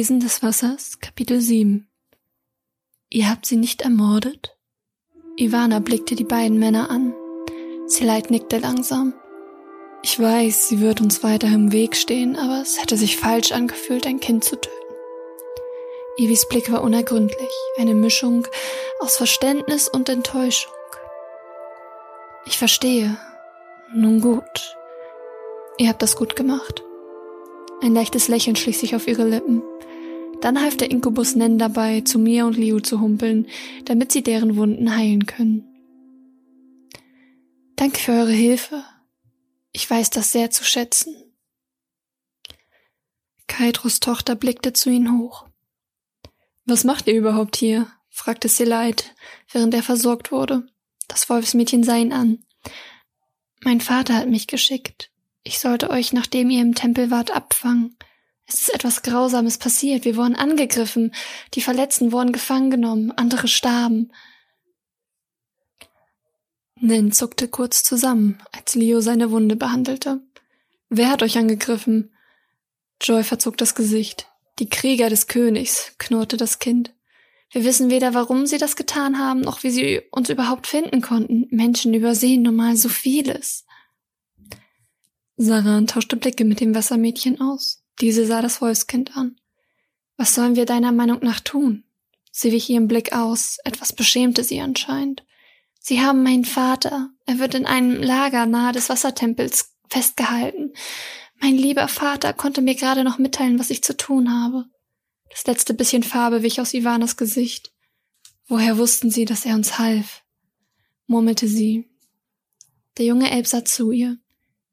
Wesen des Wassers, Kapitel 7 Ihr habt sie nicht ermordet? Ivana blickte die beiden Männer an. Seleit nickte langsam. Ich weiß, sie wird uns weiter im Weg stehen, aber es hätte sich falsch angefühlt, ein Kind zu töten. Ivis Blick war unergründlich, eine Mischung aus Verständnis und Enttäuschung. Ich verstehe. Nun gut. Ihr habt das gut gemacht. Ein leichtes Lächeln schlich sich auf ihre Lippen. Dann half der Inkubus Nen dabei, zu mir und Liu zu humpeln, damit sie deren Wunden heilen können. Danke für eure Hilfe. Ich weiß das sehr zu schätzen. Kaitros Tochter blickte zu ihnen hoch. Was macht ihr überhaupt hier? fragte Seleit, während er versorgt wurde. Das Wolfsmädchen sah ihn an. Mein Vater hat mich geschickt. Ich sollte euch, nachdem ihr im Tempel wart, abfangen. Es ist etwas Grausames passiert. Wir wurden angegriffen. Die Verletzten wurden gefangen genommen. Andere starben. Nen zuckte kurz zusammen, als Leo seine Wunde behandelte. Wer hat euch angegriffen? Joy verzog das Gesicht. Die Krieger des Königs, knurrte das Kind. Wir wissen weder, warum sie das getan haben, noch wie sie uns überhaupt finden konnten. Menschen übersehen nun mal so vieles. Saran tauschte Blicke mit dem Wassermädchen aus. Diese sah das Wolfskind an. Was sollen wir deiner Meinung nach tun? Sie wich ihren Blick aus, etwas beschämte sie anscheinend. Sie haben meinen Vater. Er wird in einem Lager nahe des Wassertempels festgehalten. Mein lieber Vater konnte mir gerade noch mitteilen, was ich zu tun habe. Das letzte bisschen Farbe wich aus Ivanas Gesicht. Woher wussten sie, dass er uns half? murmelte sie. Der junge Elb sah zu ihr.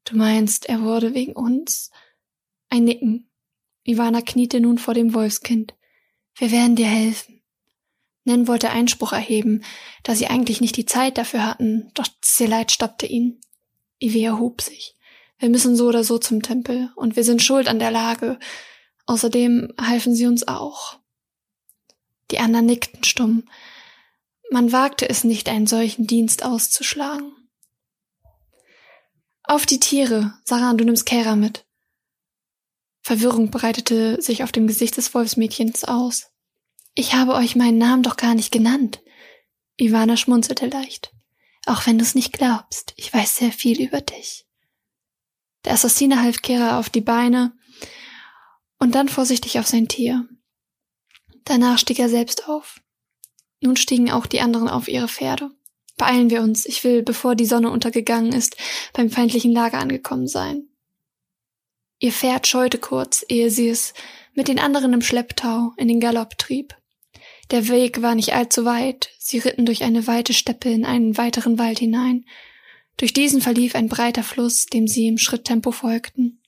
Du meinst, er wurde wegen uns? Ein Nicken. Ivana kniete nun vor dem Wolfskind. Wir werden dir helfen. Nen wollte Einspruch erheben, da sie eigentlich nicht die Zeit dafür hatten, doch Seleit stoppte ihn. Ivi erhob sich. Wir müssen so oder so zum Tempel, und wir sind schuld an der Lage. Außerdem halfen sie uns auch. Die anderen nickten stumm. Man wagte es nicht, einen solchen Dienst auszuschlagen. Auf die Tiere, Saran, du nimmst Kera mit. Verwirrung breitete sich auf dem Gesicht des Wolfsmädchens aus. Ich habe euch meinen Namen doch gar nicht genannt. Ivana schmunzelte leicht. Auch wenn du es nicht glaubst, ich weiß sehr viel über dich. Der Assassine half Kera auf die Beine und dann vorsichtig auf sein Tier. Danach stieg er selbst auf. Nun stiegen auch die anderen auf ihre Pferde. Beeilen wir uns, ich will, bevor die Sonne untergegangen ist, beim feindlichen Lager angekommen sein. Ihr Pferd scheute kurz, ehe sie es mit den anderen im Schlepptau in den Galopp trieb. Der Weg war nicht allzu weit, sie ritten durch eine weite Steppe in einen weiteren Wald hinein, durch diesen verlief ein breiter Fluss, dem sie im Schritttempo folgten.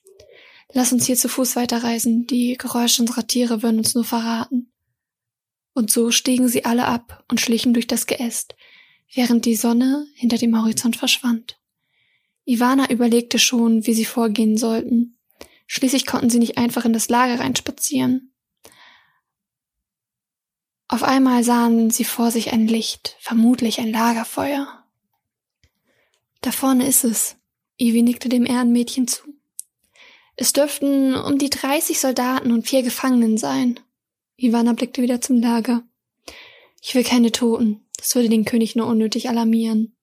Lass uns hier zu Fuß weiterreisen, die Geräusche unserer Tiere würden uns nur verraten. Und so stiegen sie alle ab und schlichen durch das Geäst, während die Sonne hinter dem Horizont verschwand. Ivana überlegte schon, wie sie vorgehen sollten. Schließlich konnten sie nicht einfach in das Lager reinspazieren. Auf einmal sahen sie vor sich ein Licht, vermutlich ein Lagerfeuer. Da vorne ist es. Ivy nickte dem Ehrenmädchen zu. Es dürften um die dreißig Soldaten und vier Gefangenen sein. Ivana blickte wieder zum Lager. Ich will keine Toten. Das würde den König nur unnötig alarmieren.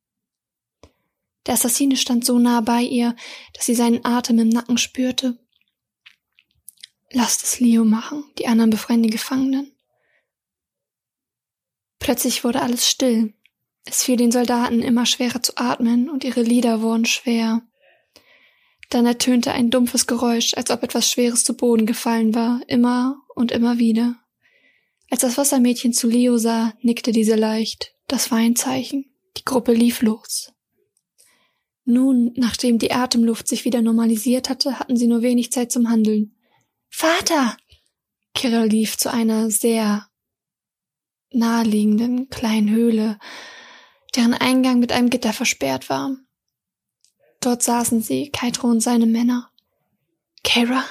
Der Assassine stand so nah bei ihr, dass sie seinen Atem im Nacken spürte. Lasst es Leo machen, die anderen befreien die Gefangenen. Plötzlich wurde alles still. Es fiel den Soldaten immer schwerer zu atmen und ihre Lieder wurden schwer. Dann ertönte ein dumpfes Geräusch, als ob etwas Schweres zu Boden gefallen war, immer und immer wieder. Als das Wassermädchen zu Leo sah, nickte diese leicht. Das war ein Zeichen. Die Gruppe lief los. Nun, nachdem die Atemluft sich wieder normalisiert hatte, hatten sie nur wenig Zeit zum Handeln. Vater! Kira lief zu einer sehr naheliegenden kleinen Höhle, deren Eingang mit einem Gitter versperrt war. Dort saßen sie, Kaitro und seine Männer. Kara,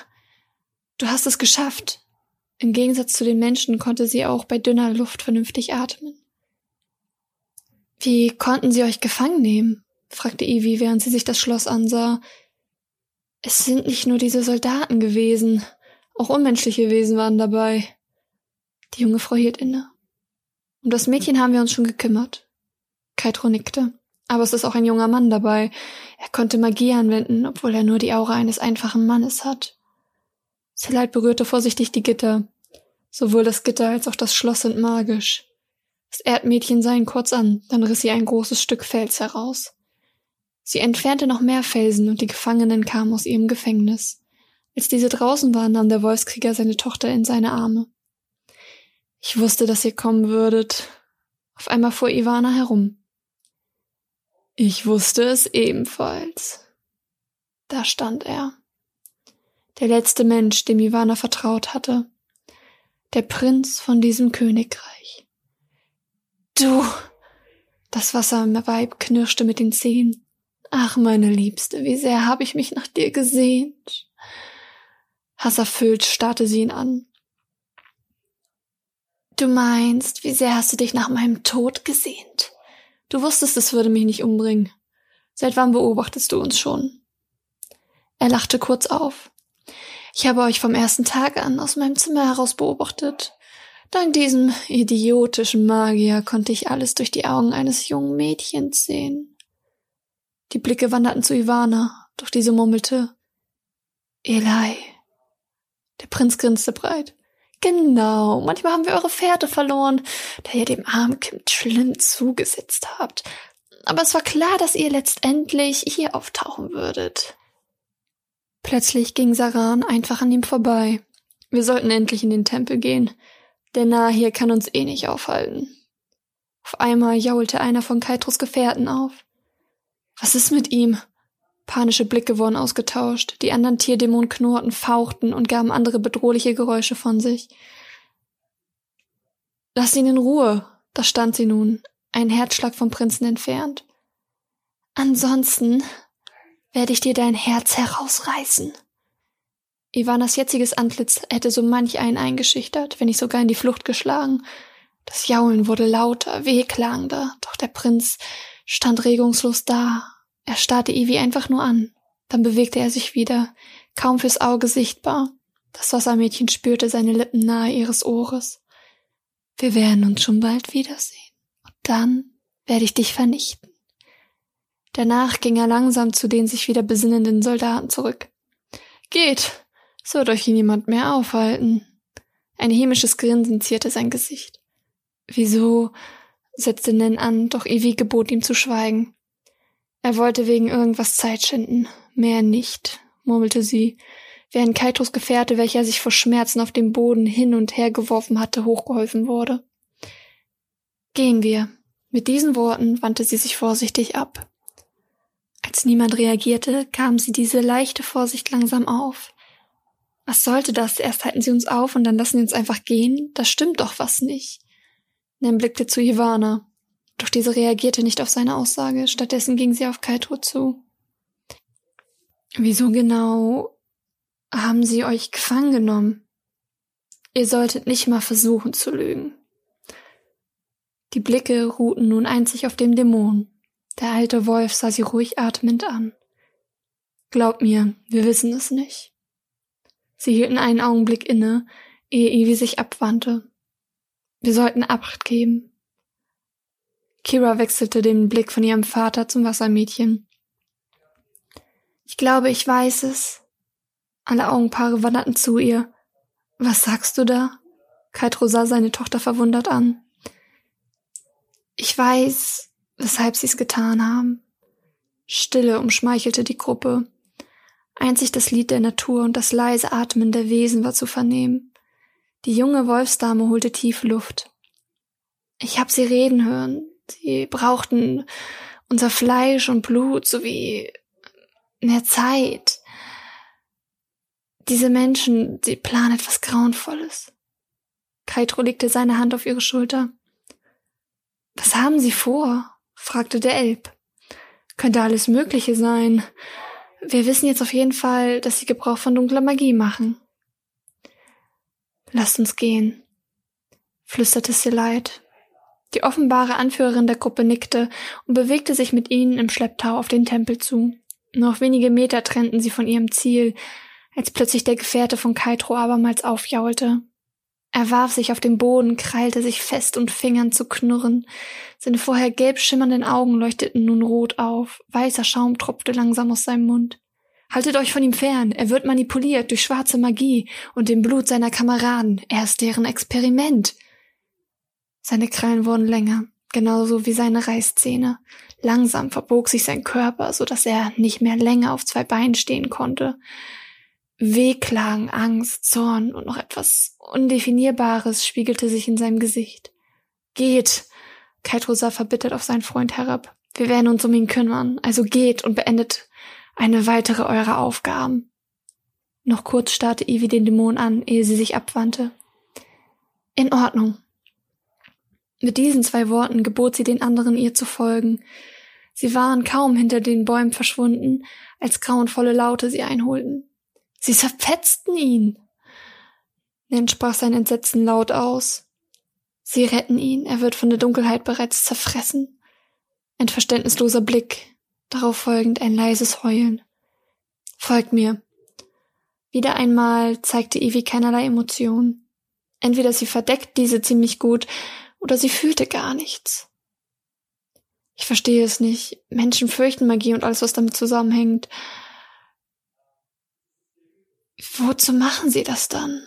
du hast es geschafft. Im Gegensatz zu den Menschen konnte sie auch bei dünner Luft vernünftig atmen. Wie konnten sie euch gefangen nehmen? fragte Ivy, während sie sich das Schloss ansah. Es sind nicht nur diese Soldaten gewesen. Auch unmenschliche Wesen waren dabei. Die junge Frau hielt inne. Um das Mädchen haben wir uns schon gekümmert. Kaitro nickte. Aber es ist auch ein junger Mann dabei. Er konnte Magie anwenden, obwohl er nur die Aura eines einfachen Mannes hat. Selite berührte vorsichtig die Gitter. Sowohl das Gitter als auch das Schloss sind magisch. Das Erdmädchen sah ihn kurz an, dann riss sie ein großes Stück Fels heraus. Sie entfernte noch mehr Felsen und die Gefangenen kamen aus ihrem Gefängnis. Als diese draußen waren, nahm der Wolfskrieger seine Tochter in seine Arme. Ich wusste, dass ihr kommen würdet. Auf einmal fuhr Ivana herum. Ich wusste es ebenfalls. Da stand er. Der letzte Mensch, dem Ivana vertraut hatte. Der Prinz von diesem Königreich. Du! Das Wasser im Weib knirschte mit den Zehen. Ach, meine Liebste, wie sehr habe ich mich nach dir gesehnt. Hasserfüllt starrte sie ihn an. Du meinst, wie sehr hast du dich nach meinem Tod gesehnt? Du wusstest, es würde mich nicht umbringen. Seit wann beobachtest du uns schon? Er lachte kurz auf. Ich habe euch vom ersten Tag an aus meinem Zimmer heraus beobachtet. Dank diesem idiotischen Magier konnte ich alles durch die Augen eines jungen Mädchens sehen. Die Blicke wanderten zu Ivana, doch diese murmelte Eli. Der Prinz grinste breit. Genau, manchmal haben wir eure Pferde verloren, da ihr dem armen Kind schlimm zugesetzt habt. Aber es war klar, dass ihr letztendlich hier auftauchen würdet. Plötzlich ging Saran einfach an ihm vorbei. Wir sollten endlich in den Tempel gehen. Der Nahe hier kann uns eh nicht aufhalten. Auf einmal jaulte einer von Kaitros Gefährten auf. Was ist mit ihm? Panische Blicke wurden ausgetauscht, die anderen Tierdämonen knurrten, fauchten und gaben andere bedrohliche Geräusche von sich. Lass ihn in Ruhe, da stand sie nun, ein Herzschlag vom Prinzen entfernt. Ansonsten werde ich dir dein Herz herausreißen. Ivanas jetziges Antlitz hätte so manch einen eingeschüchtert, wenn nicht sogar in die Flucht geschlagen. Das Jaulen wurde lauter, wehklagender, doch der Prinz stand regungslos da, er starrte Ivy einfach nur an. Dann bewegte er sich wieder, kaum fürs Auge sichtbar. Das Wassermädchen spürte seine Lippen nahe ihres Ohres. Wir werden uns schon bald wiedersehen. Und dann werde ich dich vernichten. Danach ging er langsam zu den sich wieder besinnenden Soldaten zurück. Geht, es wird euch niemand mehr aufhalten. Ein hämisches Grinsen zierte sein Gesicht. Wieso? setzte Nen an, doch Ivy gebot ihm zu schweigen. Er wollte wegen irgendwas Zeit schinden. Mehr nicht, murmelte sie, während Kaitos Gefährte, welcher sich vor Schmerzen auf dem Boden hin und her geworfen hatte, hochgeholfen wurde. Gehen wir. Mit diesen Worten wandte sie sich vorsichtig ab. Als niemand reagierte, kam sie diese leichte Vorsicht langsam auf. Was sollte das? Erst halten sie uns auf und dann lassen sie uns einfach gehen? Da stimmt doch was nicht. Nen blickte zu Ivana. Doch diese reagierte nicht auf seine Aussage, stattdessen ging sie auf Kaito zu. Wieso genau haben sie euch gefangen genommen? Ihr solltet nicht mal versuchen zu lügen. Die Blicke ruhten nun einzig auf dem Dämon. Der alte Wolf sah sie ruhig atmend an. Glaub mir, wir wissen es nicht. Sie hielten einen Augenblick inne, ehe Ivy sich abwandte. Wir sollten Acht geben. Kira wechselte den Blick von ihrem Vater zum Wassermädchen. Ich glaube, ich weiß es. Alle Augenpaare wanderten zu ihr. Was sagst du da? Kaitro sah seine Tochter verwundert an. Ich weiß, weshalb sie es getan haben. Stille umschmeichelte die Gruppe. Einzig das Lied der Natur und das leise Atmen der Wesen war zu vernehmen. Die junge Wolfsdame holte tief Luft. Ich hab sie reden hören, Sie brauchten unser Fleisch und Blut sowie mehr Zeit. Diese Menschen, sie planen etwas Grauenvolles. Kaitro legte seine Hand auf ihre Schulter. Was haben Sie vor? fragte der Elb. Könnte alles Mögliche sein. Wir wissen jetzt auf jeden Fall, dass Sie Gebrauch von dunkler Magie machen. Lasst uns gehen, flüsterte Selite. Die offenbare Anführerin der Gruppe nickte und bewegte sich mit ihnen im Schlepptau auf den Tempel zu. Noch wenige Meter trennten sie von ihrem Ziel, als plötzlich der Gefährte von Kaitro abermals aufjaulte. Er warf sich auf den Boden, krallte sich fest und Fingern zu knurren. Seine vorher gelb schimmernden Augen leuchteten nun rot auf, weißer Schaum tropfte langsam aus seinem Mund. Haltet euch von ihm fern, er wird manipuliert durch schwarze Magie und dem Blut seiner Kameraden, er ist deren Experiment. Seine Krallen wurden länger, genauso wie seine Reißzähne. Langsam verbog sich sein Körper, so dass er nicht mehr länger auf zwei Beinen stehen konnte. Wehklagen, Angst, Zorn und noch etwas Undefinierbares spiegelte sich in seinem Gesicht. Geht! Kaito sah verbittert auf seinen Freund herab. Wir werden uns um ihn kümmern, also geht und beendet eine weitere eurer Aufgaben. Noch kurz starrte Ivy den Dämon an, ehe sie sich abwandte. In Ordnung. Mit diesen zwei Worten gebot sie den anderen ihr zu folgen. Sie waren kaum hinter den Bäumen verschwunden, als grauenvolle Laute sie einholten. Sie zerfetzten ihn. Nen sprach sein Entsetzen laut aus. Sie retten ihn, er wird von der Dunkelheit bereits zerfressen. Ein verständnisloser Blick, darauf folgend ein leises Heulen. Folgt mir. Wieder einmal zeigte Ivy keinerlei Emotion. Entweder sie verdeckt diese ziemlich gut, oder sie fühlte gar nichts. Ich verstehe es nicht. Menschen fürchten Magie und alles, was damit zusammenhängt. Wozu machen sie das dann?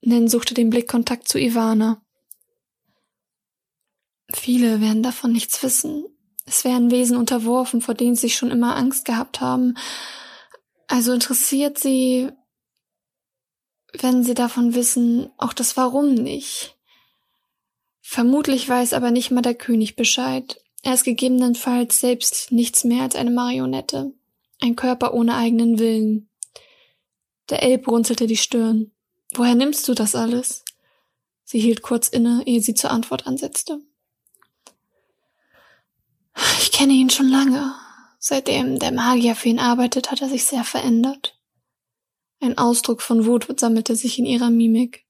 Nen suchte den Blickkontakt zu Ivana. Viele werden davon nichts wissen. Es werden Wesen unterworfen, vor denen sie schon immer Angst gehabt haben. Also interessiert sie, wenn sie davon wissen, auch das Warum nicht. Vermutlich weiß aber nicht mal der König Bescheid. Er ist gegebenenfalls selbst nichts mehr als eine Marionette. Ein Körper ohne eigenen Willen. Der Elb runzelte die Stirn. Woher nimmst du das alles? Sie hielt kurz inne, ehe sie zur Antwort ansetzte. Ich kenne ihn schon lange. Seitdem der Magier für ihn arbeitet, hat er sich sehr verändert. Ein Ausdruck von Wut sammelte sich in ihrer Mimik.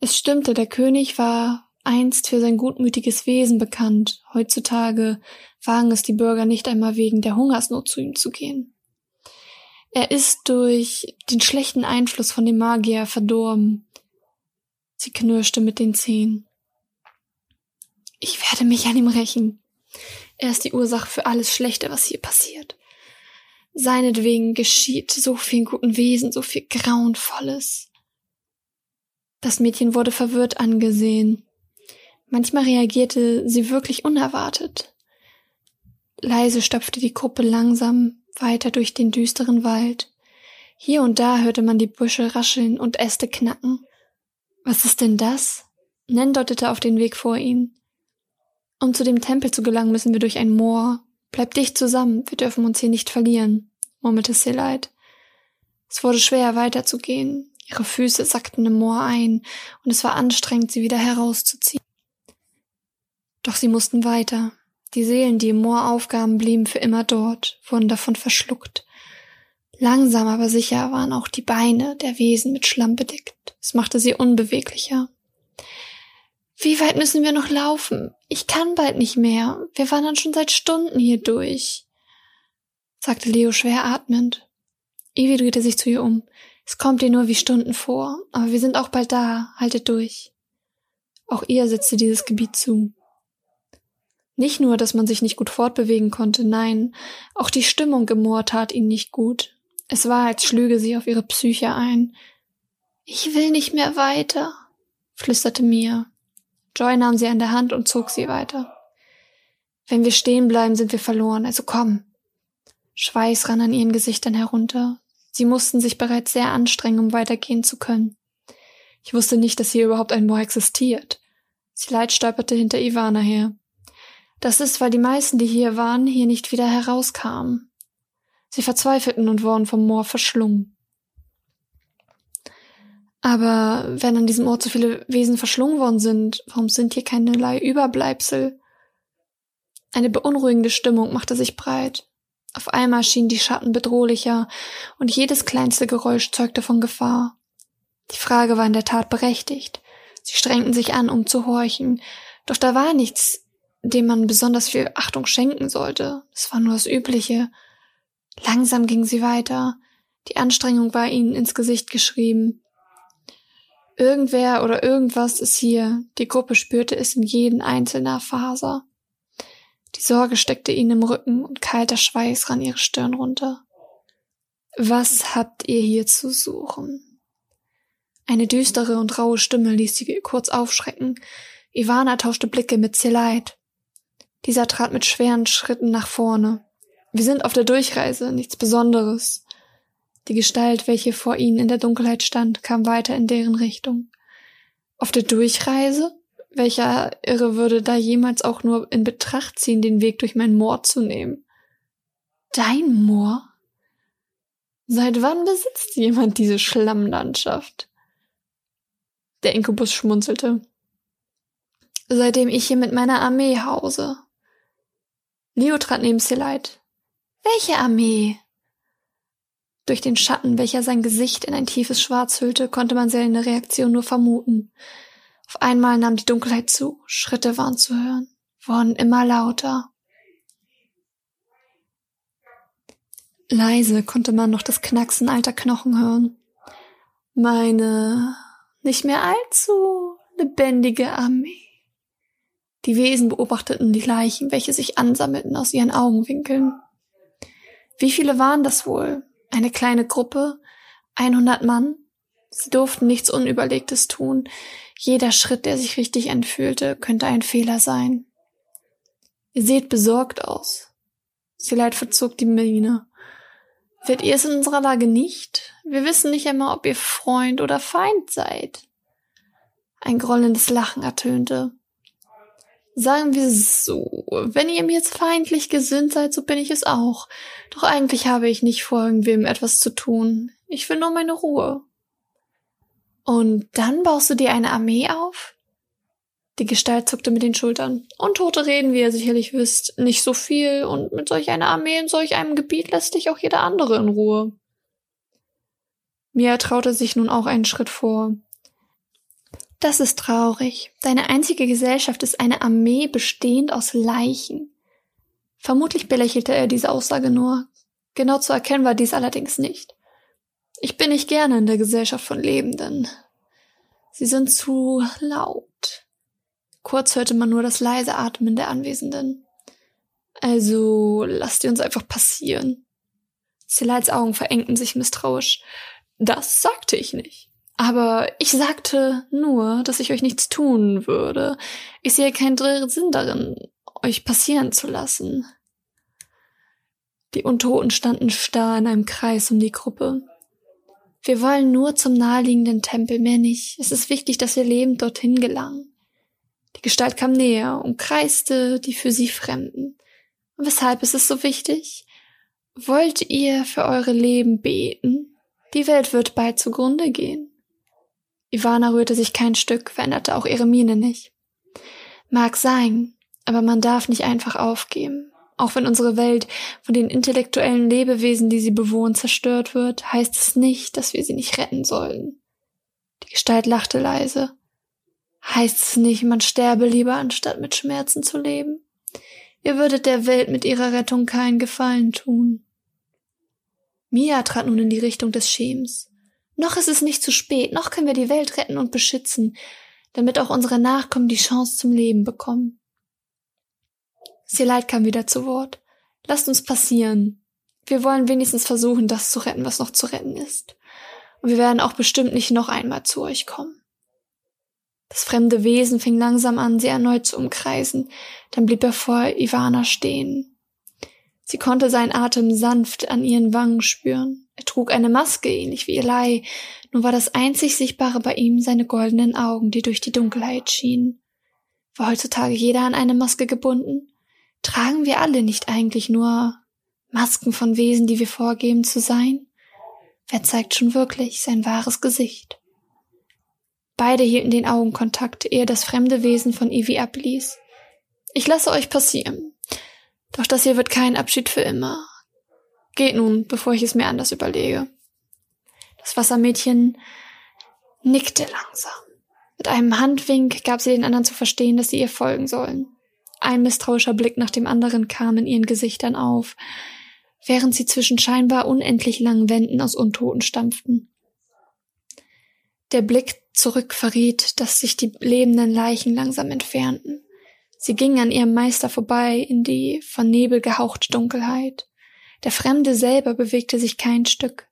Es stimmte, der König war einst für sein gutmütiges Wesen bekannt. Heutzutage wagen es die Bürger nicht einmal wegen der Hungersnot zu ihm zu gehen. Er ist durch den schlechten Einfluss von dem Magier verdorben. Sie knirschte mit den Zähnen. Ich werde mich an ihm rächen. Er ist die Ursache für alles Schlechte, was hier passiert. Seinetwegen geschieht so viel guten Wesen, so viel Grauenvolles. Das Mädchen wurde verwirrt angesehen. Manchmal reagierte sie wirklich unerwartet. Leise stapfte die Gruppe langsam weiter durch den düsteren Wald. Hier und da hörte man die Büsche rascheln und Äste knacken. Was ist denn das? Nen deutete auf den Weg vor ihnen. Um zu dem Tempel zu gelangen, müssen wir durch ein Moor. Bleib dicht zusammen, wir dürfen uns hier nicht verlieren, murmelte Selite. Es wurde schwer weiterzugehen. Ihre Füße sackten im Moor ein, und es war anstrengend, sie wieder herauszuziehen. Doch sie mussten weiter. Die Seelen, die im Moor aufgaben, blieben für immer dort, wurden davon verschluckt. Langsam aber sicher waren auch die Beine der Wesen mit Schlamm bedeckt. Es machte sie unbeweglicher. Wie weit müssen wir noch laufen? Ich kann bald nicht mehr. Wir wandern schon seit Stunden hier durch, sagte Leo schwer atmend. Ivy drehte sich zu ihr um. Es kommt dir nur wie Stunden vor, aber wir sind auch bald da. Haltet durch. Auch ihr setzte dieses Gebiet zu. Nicht nur, dass man sich nicht gut fortbewegen konnte, nein, auch die Stimmung im Moor tat ihnen nicht gut. Es war, als schlüge sie auf ihre Psyche ein. Ich will nicht mehr weiter, flüsterte Mia. Joy nahm sie an der Hand und zog sie weiter. Wenn wir stehen bleiben, sind wir verloren, also komm. Schweiß rann an ihren Gesichtern herunter. Sie mussten sich bereits sehr anstrengen, um weitergehen zu können. Ich wusste nicht, dass hier überhaupt ein Moor existiert. Sie leid stolperte hinter Ivana her. Das ist, weil die meisten, die hier waren, hier nicht wieder herauskamen. Sie verzweifelten und wurden vom Moor verschlungen. Aber wenn an diesem Ort so viele Wesen verschlungen worden sind, warum sind hier keinerlei Überbleibsel? Eine beunruhigende Stimmung machte sich breit. Auf einmal schienen die Schatten bedrohlicher und jedes kleinste Geräusch zeugte von Gefahr. Die Frage war in der Tat berechtigt. Sie strengten sich an, um zu horchen, doch da war nichts, dem man besonders viel Achtung schenken sollte. Es war nur das Übliche. Langsam ging sie weiter. Die Anstrengung war ihnen ins Gesicht geschrieben. Irgendwer oder irgendwas ist hier. Die Gruppe spürte es in jeden einzelner Faser. Die Sorge steckte ihnen im Rücken und kalter Schweiß rann ihre Stirn runter. Was habt ihr hier zu suchen? Eine düstere und raue Stimme ließ sie kurz aufschrecken. Ivana tauschte Blicke mit Zeleit. Dieser trat mit schweren Schritten nach vorne. Wir sind auf der Durchreise, nichts Besonderes. Die Gestalt, welche vor ihnen in der Dunkelheit stand, kam weiter in deren Richtung. Auf der Durchreise? Welcher Irre würde da jemals auch nur in Betracht ziehen, den Weg durch mein Moor zu nehmen? Dein Moor? Seit wann besitzt jemand diese Schlammlandschaft? Der Inkubus schmunzelte. Seitdem ich hier mit meiner Armee hause. Leo trat neben Selite. Welche Armee? Durch den Schatten, welcher sein Gesicht in ein tiefes Schwarz hüllte, konnte man seine Reaktion nur vermuten. Auf einmal nahm die Dunkelheit zu, Schritte waren zu hören, wurden immer lauter. Leise konnte man noch das Knacksen alter Knochen hören. Meine nicht mehr allzu lebendige Armee. Die Wesen beobachteten die Leichen, welche sich ansammelten aus ihren Augenwinkeln. Wie viele waren das wohl? Eine kleine Gruppe? 100 Mann? Sie durften nichts Unüberlegtes tun. Jeder Schritt, der sich richtig anfühlte, könnte ein Fehler sein. Ihr seht besorgt aus. Sie leid verzog die Miene. Wird ihr es in unserer Lage nicht? Wir wissen nicht einmal, ob ihr Freund oder Feind seid. Ein grollendes Lachen ertönte. Sagen wir so, wenn ihr mir jetzt feindlich gesinnt seid, so bin ich es auch. Doch eigentlich habe ich nicht vor, irgendwem etwas zu tun. Ich will nur meine Ruhe. Und dann baust du dir eine Armee auf? Die Gestalt zuckte mit den Schultern. Untote reden, wie ihr sicherlich wisst, nicht so viel, und mit solch einer Armee in solch einem Gebiet lässt dich auch jeder andere in Ruhe. Mia traute sich nun auch einen Schritt vor. Das ist traurig. Deine einzige Gesellschaft ist eine Armee bestehend aus Leichen. Vermutlich belächelte er diese Aussage nur. Genau zu erkennen war dies allerdings nicht. Ich bin nicht gerne in der Gesellschaft von Lebenden. Sie sind zu laut. Kurz hörte man nur das leise Atmen der Anwesenden. Also lasst ihr uns einfach passieren. Selites Augen verengten sich misstrauisch. Das sagte ich nicht. Aber ich sagte nur, dass ich euch nichts tun würde. Ich sehe keinen Sinn darin, euch passieren zu lassen. Die Untoten standen starr in einem Kreis um die Gruppe. Wir wollen nur zum naheliegenden Tempel, mehr nicht. Es ist wichtig, dass wir lebend dorthin gelangen. Die Gestalt kam näher, umkreiste die für sie Fremden. Und weshalb ist es so wichtig? Wollt ihr für eure Leben beten? Die Welt wird bald zugrunde gehen. Ivana rührte sich kein Stück, veränderte auch ihre Miene nicht. Mag sein, aber man darf nicht einfach aufgeben. Auch wenn unsere Welt von den intellektuellen Lebewesen, die sie bewohnen, zerstört wird, heißt es nicht, dass wir sie nicht retten sollen. Die Gestalt lachte leise. Heißt es nicht, man sterbe lieber, anstatt mit Schmerzen zu leben? Ihr würdet der Welt mit ihrer Rettung keinen Gefallen tun. Mia trat nun in die Richtung des Schems. Noch ist es nicht zu spät, noch können wir die Welt retten und beschützen, damit auch unsere Nachkommen die Chance zum Leben bekommen. Seleit kam wieder zu Wort. Lasst uns passieren. Wir wollen wenigstens versuchen, das zu retten, was noch zu retten ist. Und wir werden auch bestimmt nicht noch einmal zu euch kommen. Das fremde Wesen fing langsam an, sie erneut zu umkreisen. Dann blieb er vor Ivana stehen. Sie konnte seinen Atem sanft an ihren Wangen spüren. Er trug eine Maske, ähnlich wie Eli, nur war das einzig Sichtbare bei ihm seine goldenen Augen, die durch die Dunkelheit schienen. War heutzutage jeder an eine Maske gebunden? Tragen wir alle nicht eigentlich nur Masken von Wesen, die wir vorgeben zu sein? Wer zeigt schon wirklich sein wahres Gesicht? Beide hielten den Augenkontakt, ehe das fremde Wesen von Ivy abließ. Ich lasse euch passieren. Doch das hier wird kein Abschied für immer. Geht nun, bevor ich es mir anders überlege. Das Wassermädchen nickte langsam. Mit einem Handwink gab sie den anderen zu verstehen, dass sie ihr folgen sollen. Ein misstrauischer Blick nach dem anderen kam in ihren Gesichtern auf. während sie zwischen scheinbar unendlich langen Wänden aus Untoten stampften. Der Blick zurück verriet, dass sich die lebenden Leichen langsam entfernten. Sie gingen an ihrem Meister vorbei in die von Nebel gehauchte Dunkelheit. Der Fremde selber bewegte sich kein Stück.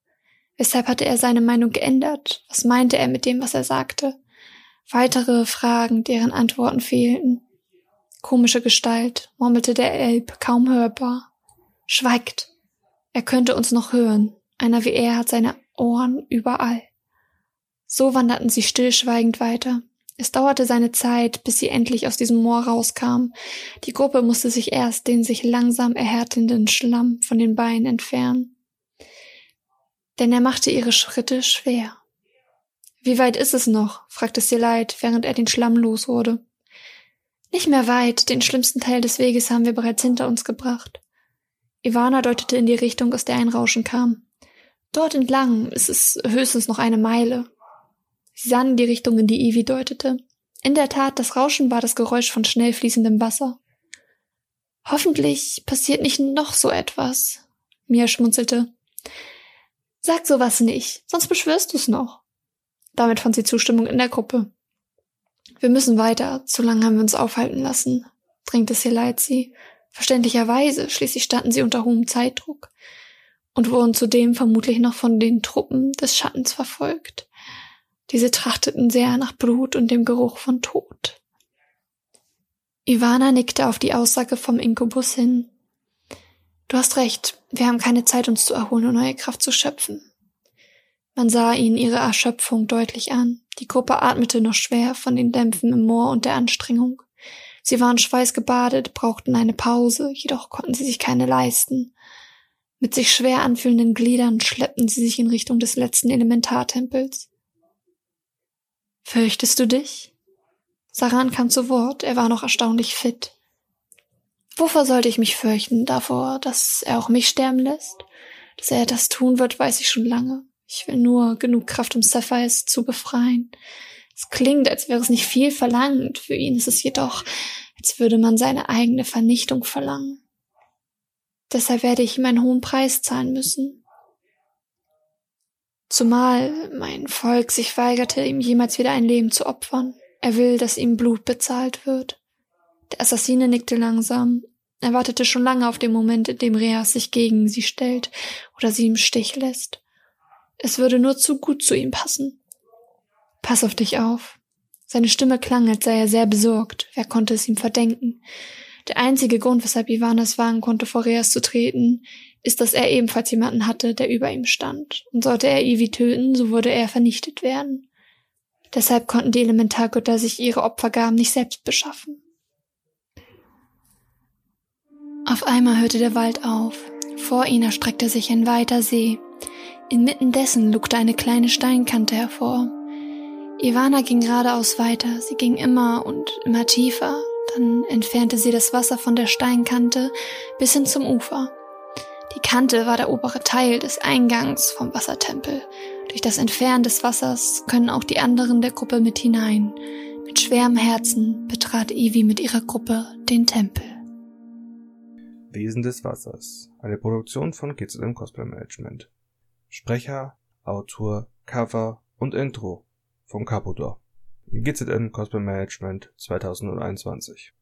Weshalb hatte er seine Meinung geändert? Was meinte er mit dem, was er sagte? Weitere Fragen, deren Antworten fehlten. Komische Gestalt, murmelte der Elb, kaum hörbar. Schweigt. Er könnte uns noch hören. Einer wie er hat seine Ohren überall. So wanderten sie stillschweigend weiter. Es dauerte seine Zeit, bis sie endlich aus diesem Moor rauskamen. Die Gruppe musste sich erst den sich langsam erhärtenden Schlamm von den Beinen entfernen. Denn er machte ihre Schritte schwer. Wie weit ist es noch? fragte Leid, während er den Schlamm los wurde. Nicht mehr weit, den schlimmsten Teil des Weges haben wir bereits hinter uns gebracht. Ivana deutete in die Richtung, aus der ein Rauschen kam. Dort entlang ist es höchstens noch eine Meile. Sie sahen in die Richtung, in die Ivy deutete. In der Tat, das Rauschen war das Geräusch von schnell fließendem Wasser. Hoffentlich passiert nicht noch so etwas. Mia schmunzelte. Sag sowas nicht, sonst beschwörst du's noch. Damit fand sie Zustimmung in der Gruppe. Wir müssen weiter, zu lange haben wir uns aufhalten lassen, drängte sie. Verständlicherweise, schließlich standen sie unter hohem Zeitdruck und wurden zudem vermutlich noch von den Truppen des Schattens verfolgt. Diese trachteten sehr nach Blut und dem Geruch von Tod. Ivana nickte auf die Aussage vom Inkubus hin. Du hast recht, wir haben keine Zeit, uns zu erholen und neue Kraft zu schöpfen. Man sah ihnen ihre Erschöpfung deutlich an. Die Gruppe atmete noch schwer von den Dämpfen im Moor und der Anstrengung. Sie waren schweißgebadet, brauchten eine Pause, jedoch konnten sie sich keine leisten. Mit sich schwer anfühlenden Gliedern schleppten sie sich in Richtung des letzten Elementartempels. Fürchtest du dich? Saran kam zu Wort, er war noch erstaunlich fit. Wovor sollte ich mich fürchten? Davor, dass er auch mich sterben lässt? Dass er das tun wird, weiß ich schon lange. Ich will nur genug Kraft, um Sapphires zu befreien. Es klingt, als wäre es nicht viel verlangt. Für ihn ist es jedoch, als würde man seine eigene Vernichtung verlangen. Deshalb werde ich ihm einen hohen Preis zahlen müssen. Zumal mein Volk sich weigerte, ihm jemals wieder ein Leben zu opfern. Er will, dass ihm Blut bezahlt wird. Der Assassine nickte langsam. Er wartete schon lange auf den Moment, in dem Reas sich gegen sie stellt oder sie im Stich lässt. Es würde nur zu gut zu ihm passen. Pass auf dich auf. Seine Stimme klang, als sei er sehr besorgt. Wer konnte es ihm verdenken? Der einzige Grund, weshalb Ivan es wagen konnte, vor Reas zu treten, ist, dass er ebenfalls jemanden hatte, der über ihm stand. Und sollte er Ivy töten, so würde er vernichtet werden. Deshalb konnten die Elementargötter sich ihre Opfergaben nicht selbst beschaffen. Auf einmal hörte der Wald auf. Vor ihnen erstreckte sich ein weiter See. Inmitten dessen lugte eine kleine Steinkante hervor. Ivana ging geradeaus weiter. Sie ging immer und immer tiefer. Dann entfernte sie das Wasser von der Steinkante bis hin zum Ufer. Die Kante war der obere Teil des Eingangs vom Wassertempel. Durch das Entfernen des Wassers können auch die anderen der Gruppe mit hinein. Mit schwerem Herzen betrat Ivy mit ihrer Gruppe den Tempel. Wesen des Wassers. Eine Produktion von GZM Cosplay Management. Sprecher, Autor, Cover und Intro von Capodor. GZM Cosplay Management 2021